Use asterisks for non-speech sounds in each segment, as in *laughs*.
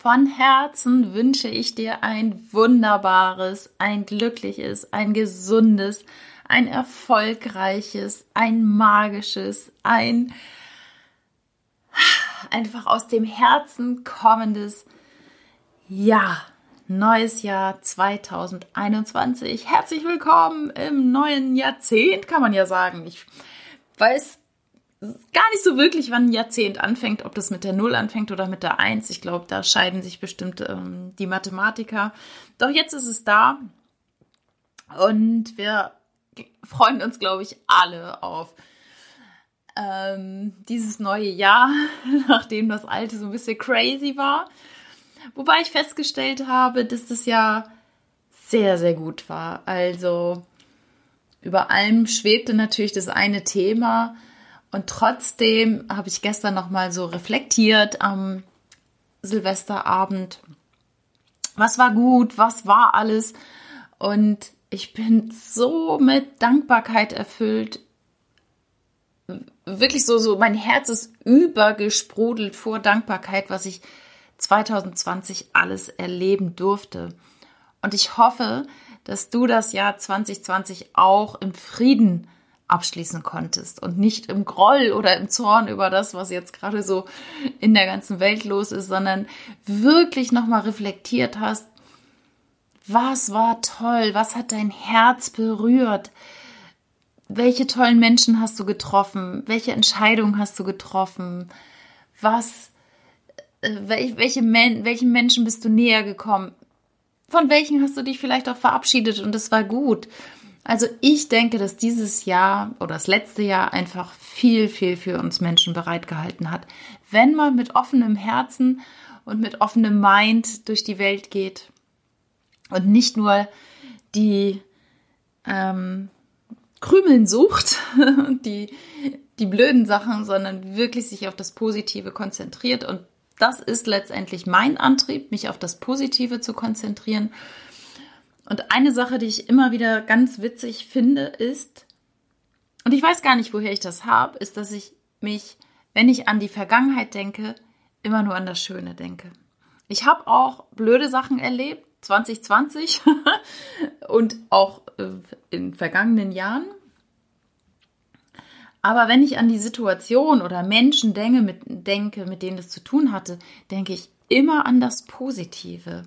Von Herzen wünsche ich dir ein wunderbares, ein glückliches, ein gesundes, ein erfolgreiches, ein magisches, ein einfach aus dem Herzen kommendes Ja, neues Jahr 2021. Herzlich willkommen im neuen Jahrzehnt, kann man ja sagen. Ich weiß gar nicht so wirklich, wann ein Jahrzehnt anfängt, ob das mit der Null anfängt oder mit der Eins. Ich glaube, da scheiden sich bestimmt ähm, die Mathematiker. Doch jetzt ist es da und wir freuen uns, glaube ich, alle auf ähm, dieses neue Jahr, *laughs* nachdem das alte so ein bisschen crazy war. Wobei ich festgestellt habe, dass das Jahr sehr, sehr gut war. Also über allem schwebte natürlich das eine Thema und trotzdem habe ich gestern noch mal so reflektiert am Silvesterabend. Was war gut? Was war alles? Und ich bin so mit Dankbarkeit erfüllt. Wirklich so, so, mein Herz ist übergesprudelt vor Dankbarkeit, was ich 2020 alles erleben durfte. Und ich hoffe, dass du das Jahr 2020 auch im Frieden abschließen konntest und nicht im Groll oder im Zorn über das, was jetzt gerade so in der ganzen Welt los ist, sondern wirklich nochmal reflektiert hast, was war toll, was hat dein Herz berührt, welche tollen Menschen hast du getroffen, welche Entscheidungen hast du getroffen, was, äh, welche, welchen Menschen bist du näher gekommen, von welchen hast du dich vielleicht auch verabschiedet und es war gut. Also ich denke, dass dieses Jahr oder das letzte Jahr einfach viel, viel für uns Menschen bereitgehalten hat. Wenn man mit offenem Herzen und mit offenem Mind durch die Welt geht und nicht nur die ähm, Krümeln sucht, *laughs* die, die blöden Sachen, sondern wirklich sich auf das Positive konzentriert. Und das ist letztendlich mein Antrieb, mich auf das Positive zu konzentrieren und eine Sache, die ich immer wieder ganz witzig finde, ist, und ich weiß gar nicht, woher ich das habe, ist, dass ich mich, wenn ich an die Vergangenheit denke, immer nur an das Schöne denke. Ich habe auch blöde Sachen erlebt, 2020 *laughs* und auch äh, in vergangenen Jahren. Aber wenn ich an die Situation oder Menschen denke mit, denke, mit denen das zu tun hatte, denke ich immer an das Positive.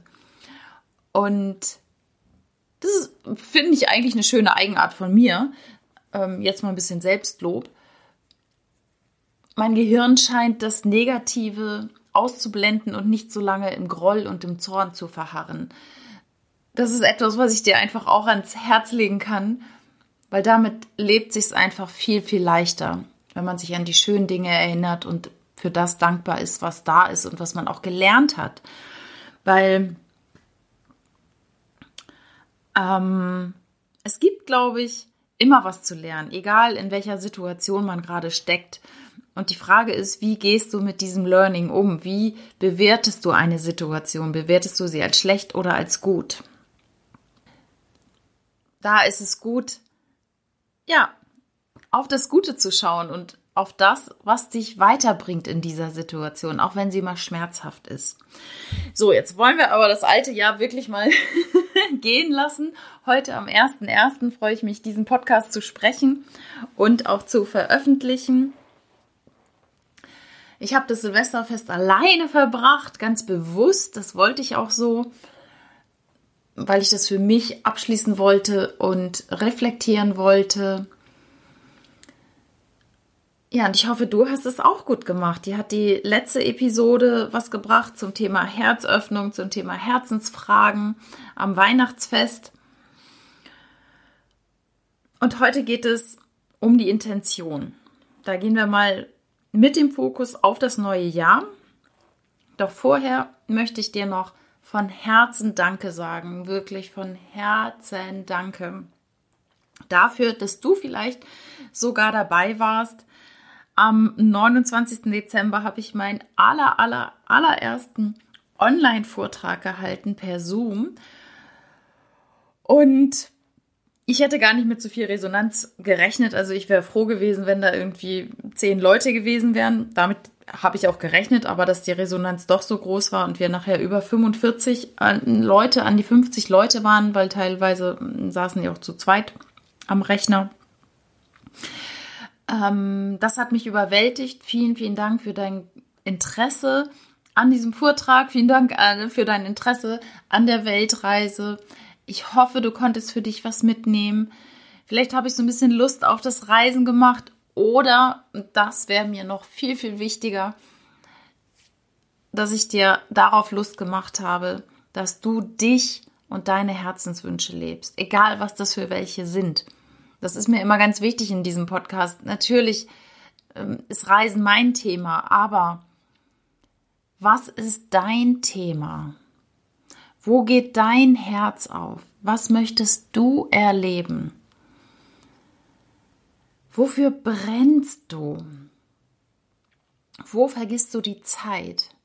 Und das finde ich eigentlich eine schöne Eigenart von mir. Ähm, jetzt mal ein bisschen Selbstlob. Mein Gehirn scheint das Negative auszublenden und nicht so lange im Groll und im Zorn zu verharren. Das ist etwas, was ich dir einfach auch ans Herz legen kann, weil damit lebt sich einfach viel, viel leichter, wenn man sich an die schönen Dinge erinnert und für das dankbar ist, was da ist und was man auch gelernt hat. Weil ähm, es gibt, glaube ich, immer was zu lernen, egal in welcher Situation man gerade steckt. Und die Frage ist, wie gehst du mit diesem Learning um? Wie bewertest du eine Situation? Bewertest du sie als schlecht oder als gut? Da ist es gut, ja, auf das Gute zu schauen und auf das, was dich weiterbringt in dieser Situation, auch wenn sie mal schmerzhaft ist. So, jetzt wollen wir aber das alte Jahr wirklich mal gehen lassen. Heute am 1.1. freue ich mich, diesen Podcast zu sprechen und auch zu veröffentlichen. Ich habe das Silvesterfest alleine verbracht, ganz bewusst. Das wollte ich auch so, weil ich das für mich abschließen wollte und reflektieren wollte ja, und ich hoffe, du hast es auch gut gemacht. Die hat die letzte Episode was gebracht zum Thema Herzöffnung, zum Thema Herzensfragen am Weihnachtsfest. Und heute geht es um die Intention. Da gehen wir mal mit dem Fokus auf das neue Jahr. Doch vorher möchte ich dir noch von Herzen Danke sagen, wirklich von Herzen Danke dafür, dass du vielleicht sogar dabei warst, am 29. Dezember habe ich meinen aller, aller, allerersten Online-Vortrag gehalten per Zoom. Und ich hätte gar nicht mit so viel Resonanz gerechnet. Also ich wäre froh gewesen, wenn da irgendwie zehn Leute gewesen wären. Damit habe ich auch gerechnet, aber dass die Resonanz doch so groß war und wir nachher über 45 Leute an die 50 Leute waren, weil teilweise hm, saßen die auch zu zweit am Rechner. Ähm, das hat mich überwältigt. Vielen, vielen Dank für dein Interesse an diesem Vortrag. Vielen Dank äh, für dein Interesse an der Weltreise. Ich hoffe, du konntest für dich was mitnehmen. Vielleicht habe ich so ein bisschen Lust auf das Reisen gemacht oder, das wäre mir noch viel, viel wichtiger, dass ich dir darauf Lust gemacht habe, dass du dich und deine Herzenswünsche lebst, egal was das für welche sind. Das ist mir immer ganz wichtig in diesem Podcast. Natürlich ähm, ist Reisen mein Thema, aber was ist dein Thema? Wo geht dein Herz auf? Was möchtest du erleben? Wofür brennst du? Wo vergisst du die Zeit?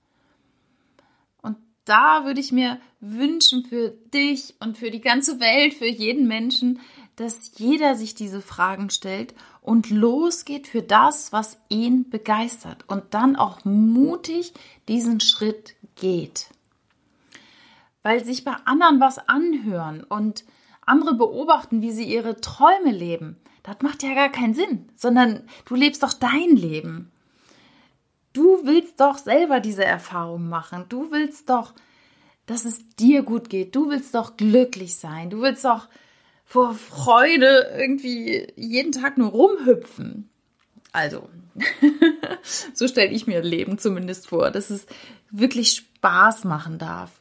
Und da würde ich mir wünschen für dich und für die ganze Welt, für jeden Menschen, dass jeder sich diese Fragen stellt und losgeht für das, was ihn begeistert und dann auch mutig diesen Schritt geht. Weil sich bei anderen was anhören und andere beobachten, wie sie ihre Träume leben, das macht ja gar keinen Sinn, sondern du lebst doch dein Leben. Du willst doch selber diese Erfahrung machen. Du willst doch, dass es dir gut geht. Du willst doch glücklich sein. Du willst doch vor Freude irgendwie jeden Tag nur rumhüpfen. Also, *laughs* so stelle ich mir Leben zumindest vor, dass es wirklich Spaß machen darf.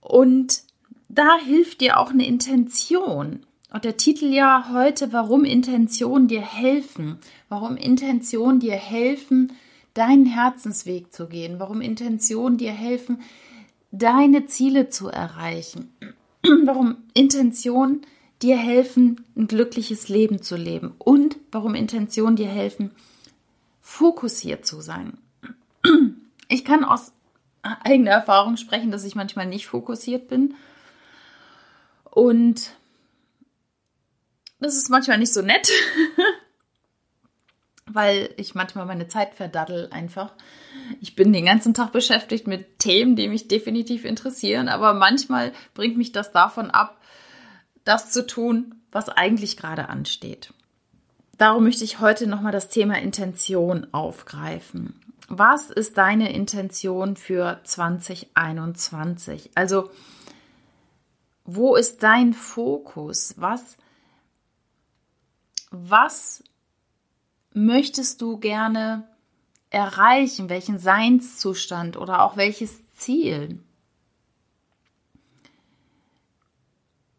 Und da hilft dir auch eine Intention. Und der Titel ja heute, warum Intention dir helfen, warum Intention dir helfen, deinen Herzensweg zu gehen, warum Intention dir helfen, deine Ziele zu erreichen, *clears throat* warum Intention dir helfen, ein glückliches Leben zu leben und warum Intention dir helfen, fokussiert zu sein. *clears throat* Ich kann aus eigener Erfahrung sprechen, dass ich manchmal nicht fokussiert bin und das ist manchmal nicht so nett, *laughs* weil ich manchmal meine Zeit verdaddel einfach. Ich bin den ganzen Tag beschäftigt mit Themen, die mich definitiv interessieren, aber manchmal bringt mich das davon ab, das zu tun, was eigentlich gerade ansteht. Darum möchte ich heute nochmal das Thema Intention aufgreifen. Was ist deine Intention für 2021? Also, wo ist dein Fokus? Was was möchtest du gerne erreichen, welchen Seinszustand oder auch welches Ziel?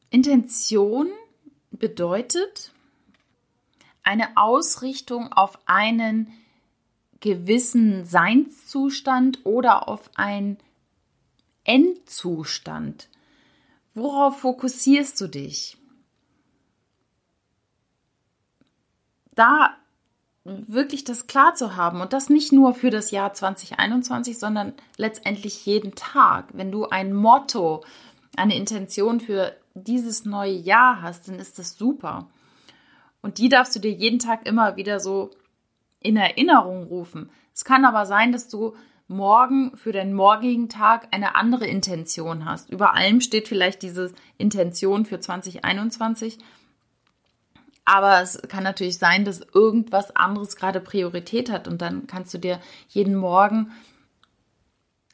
Intention bedeutet eine Ausrichtung auf einen gewissen Seinszustand oder auf einen Endzustand. Worauf fokussierst du dich? da wirklich das klar zu haben und das nicht nur für das Jahr 2021, sondern letztendlich jeden Tag. Wenn du ein Motto, eine Intention für dieses neue Jahr hast, dann ist das super. Und die darfst du dir jeden Tag immer wieder so in Erinnerung rufen. Es kann aber sein, dass du morgen für den morgigen Tag eine andere Intention hast. Über allem steht vielleicht diese Intention für 2021 aber es kann natürlich sein, dass irgendwas anderes gerade Priorität hat und dann kannst du dir jeden Morgen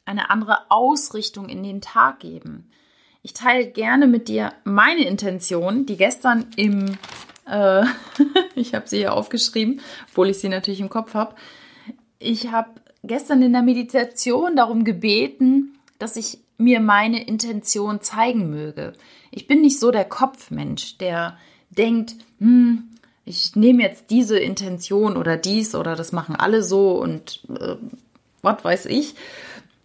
eine andere Ausrichtung in den Tag geben. Ich teile gerne mit dir meine Intention, die gestern im, äh, *laughs* ich habe sie hier aufgeschrieben, obwohl ich sie natürlich im Kopf habe. Ich habe gestern in der Meditation darum gebeten, dass ich mir meine Intention zeigen möge. Ich bin nicht so der Kopfmensch, der denkt, hm, ich nehme jetzt diese Intention oder dies oder das machen alle so und äh, was weiß ich,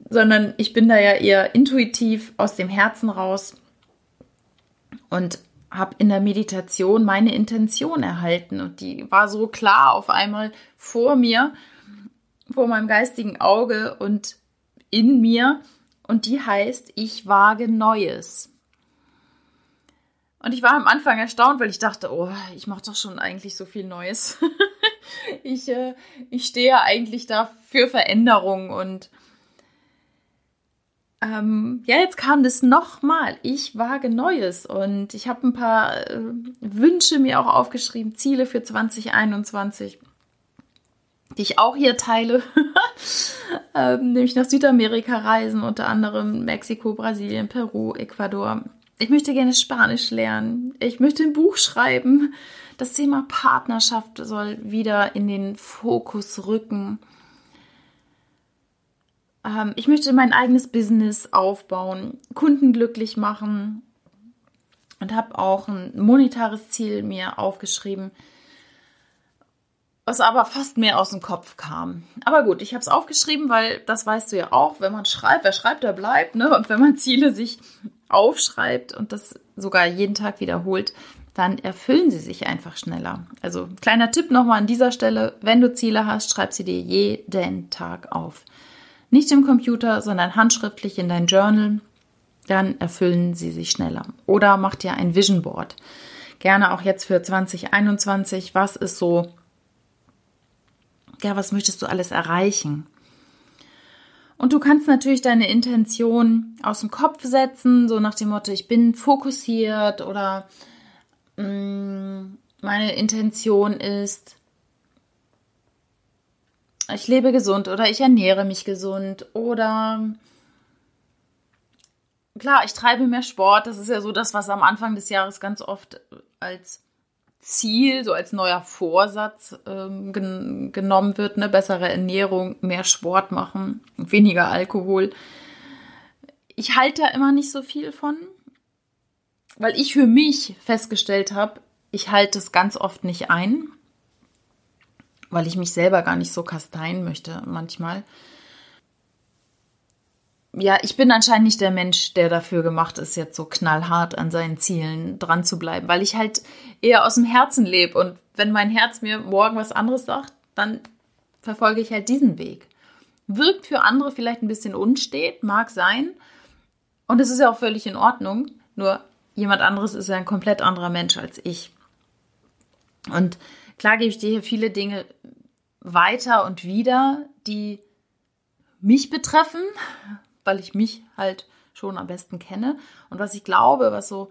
sondern ich bin da ja eher intuitiv aus dem Herzen raus und habe in der Meditation meine Intention erhalten und die war so klar auf einmal vor mir, vor meinem geistigen Auge und in mir und die heißt, ich wage Neues. Und ich war am Anfang erstaunt, weil ich dachte, oh, ich mache doch schon eigentlich so viel Neues. *laughs* ich, äh, ich stehe eigentlich da für Veränderung und ähm, ja, jetzt kam das nochmal. Ich wage Neues und ich habe ein paar äh, Wünsche mir auch aufgeschrieben, Ziele für 2021, die ich auch hier teile. *laughs* ähm, nämlich nach Südamerika reisen, unter anderem Mexiko, Brasilien, Peru, Ecuador. Ich möchte gerne Spanisch lernen. Ich möchte ein Buch schreiben. Das Thema Partnerschaft soll wieder in den Fokus rücken. Ähm, ich möchte mein eigenes Business aufbauen, Kunden glücklich machen und habe auch ein monetares Ziel mir aufgeschrieben, was aber fast mehr aus dem Kopf kam. Aber gut, ich habe es aufgeschrieben, weil das weißt du ja auch, wenn man schreibt, wer schreibt, der bleibt. Ne? Und wenn man Ziele sich aufschreibt und das sogar jeden Tag wiederholt, dann erfüllen sie sich einfach schneller. Also kleiner Tipp nochmal an dieser Stelle, wenn du Ziele hast, schreib sie dir jeden Tag auf. Nicht im Computer, sondern handschriftlich in dein Journal. Dann erfüllen sie sich schneller. Oder mach dir ein Vision Board. Gerne auch jetzt für 2021. Was ist so, ja, was möchtest du alles erreichen? Und du kannst natürlich deine Intention aus dem Kopf setzen, so nach dem Motto, ich bin fokussiert oder mh, mm, meine Intention ist, ich lebe gesund oder ich ernähre mich gesund oder klar, ich treibe mehr Sport. Das ist ja so das, was am Anfang des Jahres ganz oft als Ziel, so als neuer Vorsatz ähm, gen genommen wird. Eine bessere Ernährung, mehr Sport machen, weniger Alkohol. Ich halte da immer nicht so viel von, weil ich für mich festgestellt habe, ich halte es ganz oft nicht ein weil ich mich selber gar nicht so kasteien möchte manchmal. Ja, ich bin anscheinend nicht der Mensch, der dafür gemacht ist, jetzt so knallhart an seinen Zielen dran zu bleiben, weil ich halt eher aus dem Herzen lebe und wenn mein Herz mir morgen was anderes sagt, dann verfolge ich halt diesen Weg. Wirkt für andere vielleicht ein bisschen unstet, mag sein. Und es ist ja auch völlig in Ordnung. Nur jemand anderes ist ja ein komplett anderer Mensch als ich. Und Klar gebe ich dir hier viele Dinge weiter und wieder, die mich betreffen, weil ich mich halt schon am besten kenne und was ich glaube, was so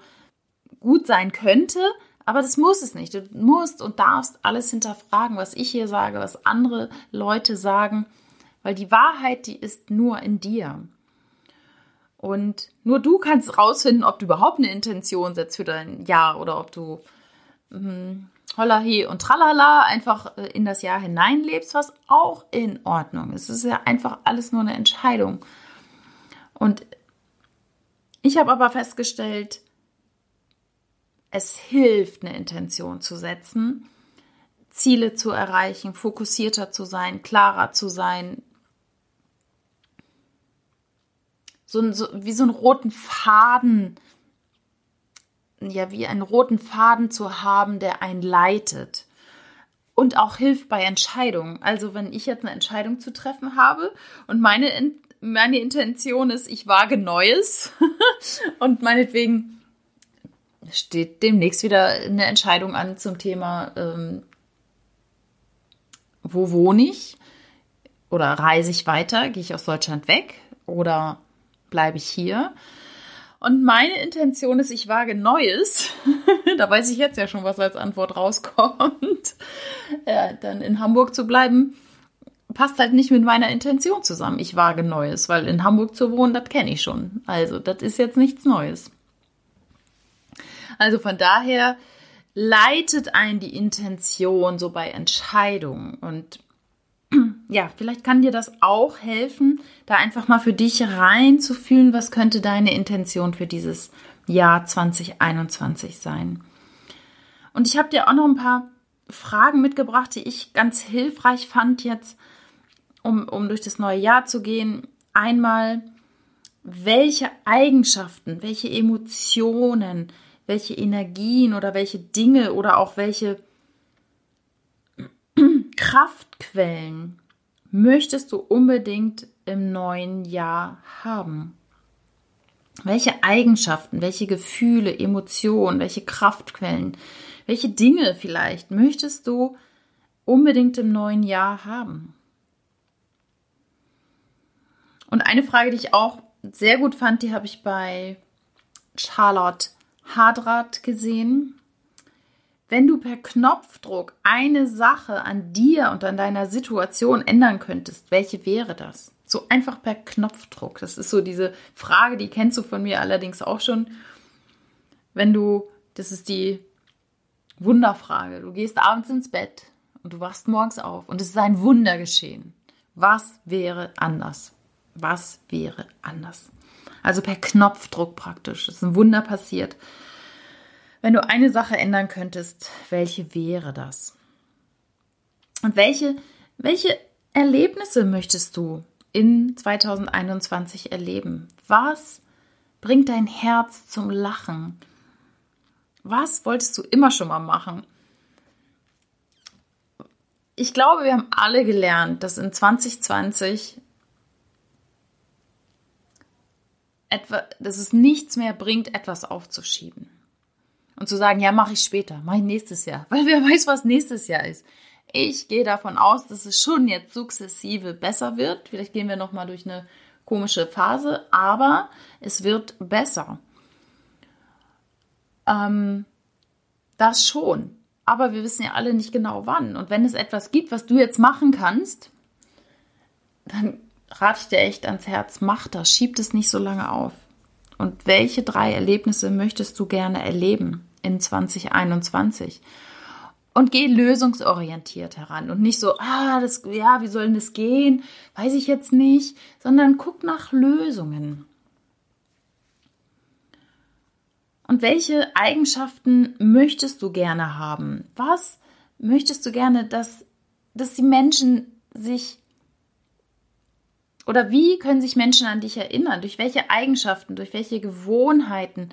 gut sein könnte, aber das muss es nicht. Du musst und darfst alles hinterfragen, was ich hier sage, was andere Leute sagen, weil die Wahrheit, die ist nur in dir. Und nur du kannst rausfinden, ob du überhaupt eine Intention setzt für dein Jahr oder ob du hm, Hollahi und Tralala einfach äh, in das Jahr hineinlebst, was auch in Ordnung ist. Es ist ja einfach alles nur eine Entscheidung. Und ich habe aber festgestellt, es hilft, eine Intention zu setzen, Ziele zu erreichen, fokussierter zu sein, klarer zu sein. So, so wie so einen roten Faden ja wie einen roten Faden zu haben, der einen leitet und auch hilft bei Entscheidungen. Also wenn ich jetzt eine Entscheidung zu treffen habe und meine, meine Intention ist, ich wage Neues *laughs* und meinetwegen steht demnächst wieder eine Entscheidung an zum Thema, ähm, wo wohne ich oder reise ich weiter, gehe ich aus Deutschland weg oder bleibe ich hier? Und meine Intention ist, ich wage Neues. *laughs* da weiß ich jetzt ja schon, was als Antwort rauskommt. *laughs* Ja, dann in Hamburg zu bleiben, passt halt nicht mit meiner Intention zusammen. Ich wage Neues, weil in Hamburg zu wohnen, das kenne ich schon. Also, das ist jetzt nichts Neues. Also von daher leitet ein die Intention so bei Entscheidungen und *clears throat* ja, vielleicht kann dir das auch helfen, da einfach mal für dich reinzufühlen, was könnte deine Intention für dieses Jahr 2021 sein. Und ich habe dir auch noch ein paar Fragen mitgebracht, die ich ganz hilfreich fand jetzt, um, um durch das neue Jahr zu gehen. Einmal, welche Eigenschaften, welche Emotionen, welche Energien oder welche Dinge oder auch welche *clears throat* Kraftquellen möchtest du unbedingt im neuen Jahr haben? Welche Eigenschaften, welche Gefühle, Emotionen, welche Kraftquellen, welche Dinge vielleicht möchtest du unbedingt im neuen Jahr haben? Und eine Frage, die ich auch sehr gut fand, die habe ich bei Charlotte Hadrat gesehen. Wenn du per Knopfdruck eine Sache an dir und an deiner Situation ändern könntest, welche wäre das? So einfach per Knopfdruck. Das ist so diese Frage, die kennst du von mir allerdings auch schon. Wenn du, das ist die Wunderfrage. Du gehst abends ins Bett und du wachst morgens auf und es ist ein Wunder geschehen. Was wäre anders? Was wäre anders? Also per Knopfdruck praktisch. Es ist ein Wunder passiert. Wenn du eine Sache ändern könntest, welche wäre das? Und welche, welche Erlebnisse möchtest du in 2021 erleben? Was bringt dein Herz zum Lachen? Was wolltest du immer schon mal machen? Ich glaube, wir haben alle gelernt, dass in 2020 etwa, dass es nichts mehr bringt, etwas aufzuschieben und zu sagen, ja, mache ich später, mache ich nächstes Jahr, *laughs* weil wer weiß, was nächstes Jahr ist. Ich gehe davon aus, dass es schon jetzt sukzessive besser wird. Vielleicht gehen wir noch mal durch eine komische Phase, aber es wird besser. Ähm, das schon. Aber wir wissen ja alle nicht genau wann. Und wenn es etwas gibt, was du jetzt machen kannst, dann rate ich dir echt ans Herz, mach das, schieb es nicht so lange auf. Und welche drei Erlebnisse möchtest du gerne erleben? in 2021. Und geh lösungsorientiert heran und nicht so, ah, das, ja, wie soll denn das gehen? Weiß ich jetzt nicht, sondern guck nach Lösungen. Und welche Eigenschaften möchtest du gerne haben? Was möchtest du gerne, dass, dass die Menschen sich oder wie können sich Menschen an dich erinnern? Durch welche Eigenschaften, durch welche Gewohnheiten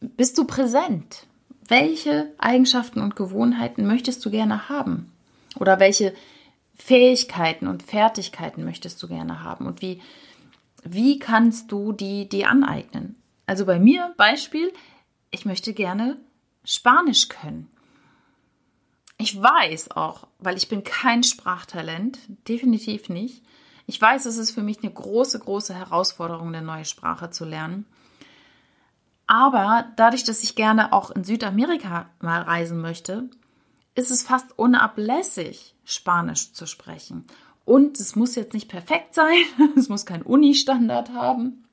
bist du präsent? Welche Eigenschaften und Gewohnheiten möchtest du gerne haben? Oder welche Fähigkeiten und Fertigkeiten möchtest du gerne haben? Und wie, wie kannst du die dir aneignen? Also bei mir Beispiel, ich möchte gerne Spanisch können. Ich weiß auch, weil ich bin kein Sprachtalent, definitiv nicht. Ich weiß, es ist für mich eine große, große Herausforderung, eine neue Sprache zu lernen. Aber dadurch, dass ich gerne auch in Südamerika mal reisen möchte, ist es fast unablässig, Spanisch zu sprechen. Und es muss jetzt nicht perfekt sein, *laughs* es muss kein Uni-Standard haben.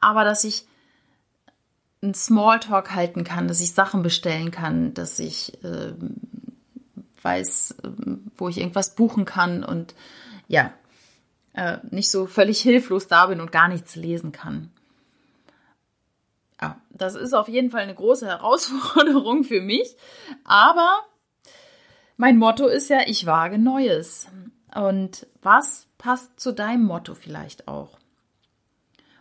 Aber dass ich einen Smalltalk halten kann, dass ich Sachen bestellen kann, dass ich äh, weiß, wo ich irgendwas buchen kann und ja, äh, nicht so völlig hilflos da bin und gar nichts lesen kann. Ja, das ist auf jeden Fall eine große Herausforderung für mich. Aber mein Motto ist ja, ich wage Neues. Und was passt zu deinem Motto vielleicht auch?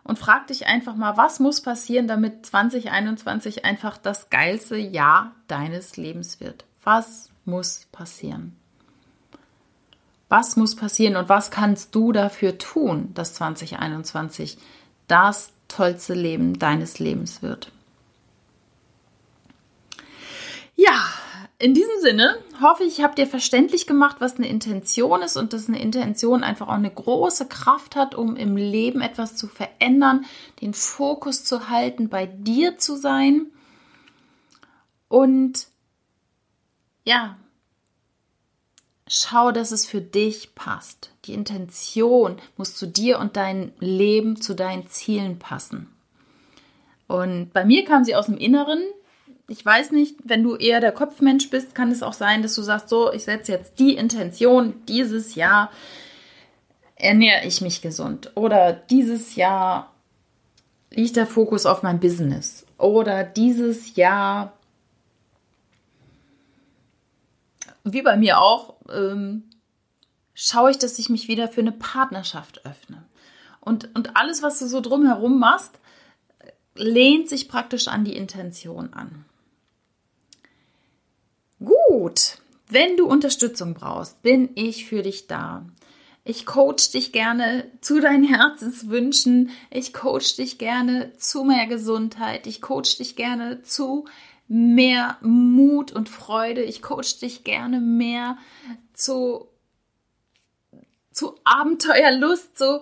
Und frag dich einfach mal, was muss passieren, damit 2021 einfach das geilste Jahr deines Lebens wird? Was muss passieren? Was muss passieren und was kannst du dafür tun, dass 2021 das tollste Leben deines Lebens wird. Ja, in diesem Sinne hoffe ich, ich habe dir verständlich gemacht, was eine Intention ist und dass eine Intention einfach auch eine große Kraft hat, um im Leben etwas zu verändern, den Fokus zu halten, bei dir zu sein und ja, schau, dass es für dich passt. Die Intention muss zu dir und deinem Leben, zu deinen Zielen passen. Und bei mir kam sie aus dem Inneren. Ich weiß nicht, wenn du eher der Kopfmensch bist, kann es auch sein, dass du sagst, so, ich setze jetzt die Intention, dieses Jahr ernähre ich mich gesund. Oder dieses Jahr liegt der Fokus auf mein Business. Oder dieses Jahr wie bei mir auch, ähm, schaue ich, dass ich mich wieder für eine Partnerschaft öffne. Und, und alles, was du so drumherum machst, lehnt sich praktisch an die Intention an. Gut, wenn du Unterstützung brauchst, bin ich für dich da. Ich coach dich gerne zu deinen Herzenswünschen. Ich coach dich gerne zu mehr Gesundheit. Ich coach dich gerne zu mehr Mut und Freude. Ich coach dich gerne mehr zu, zu Abenteuerlust, so,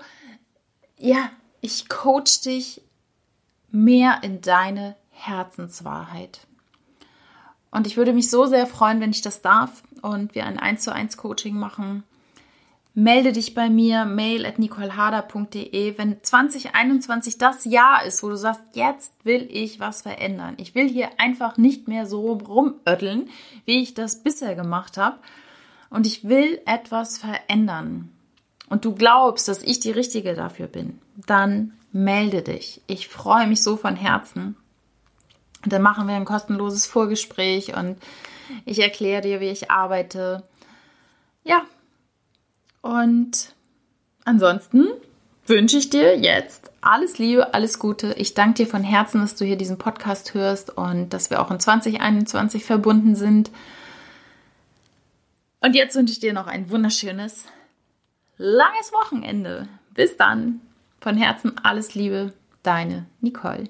ja, ich coach dich mehr in deine Herzenswahrheit. Und ich würde mich so sehr freuen, wenn ich das darf und wir ein 1 zu 1 Coaching machen melde dich bei mir, mail at nicoleharder.de, wenn 2021 das Jahr ist, wo du sagst, jetzt will ich was verändern. Ich will hier einfach nicht mehr so rumötteln, wie ich das bisher gemacht habe. Und ich will etwas verändern. Und du glaubst, dass ich die Richtige dafür bin, dann melde dich. Ich freue mich so von Herzen. Und dann machen wir ein kostenloses Vorgespräch und ich erkläre dir, wie ich arbeite. Ja, und ansonsten wünsche ich dir jetzt alles Liebe, alles Gute. Ich danke dir von Herzen, dass du hier diesen Podcast hörst und dass wir auch in 2021 verbunden sind. Und jetzt wünsche ich dir noch ein wunderschönes, langes Wochenende. Bis dann. Von Herzen alles Liebe, deine Nicole.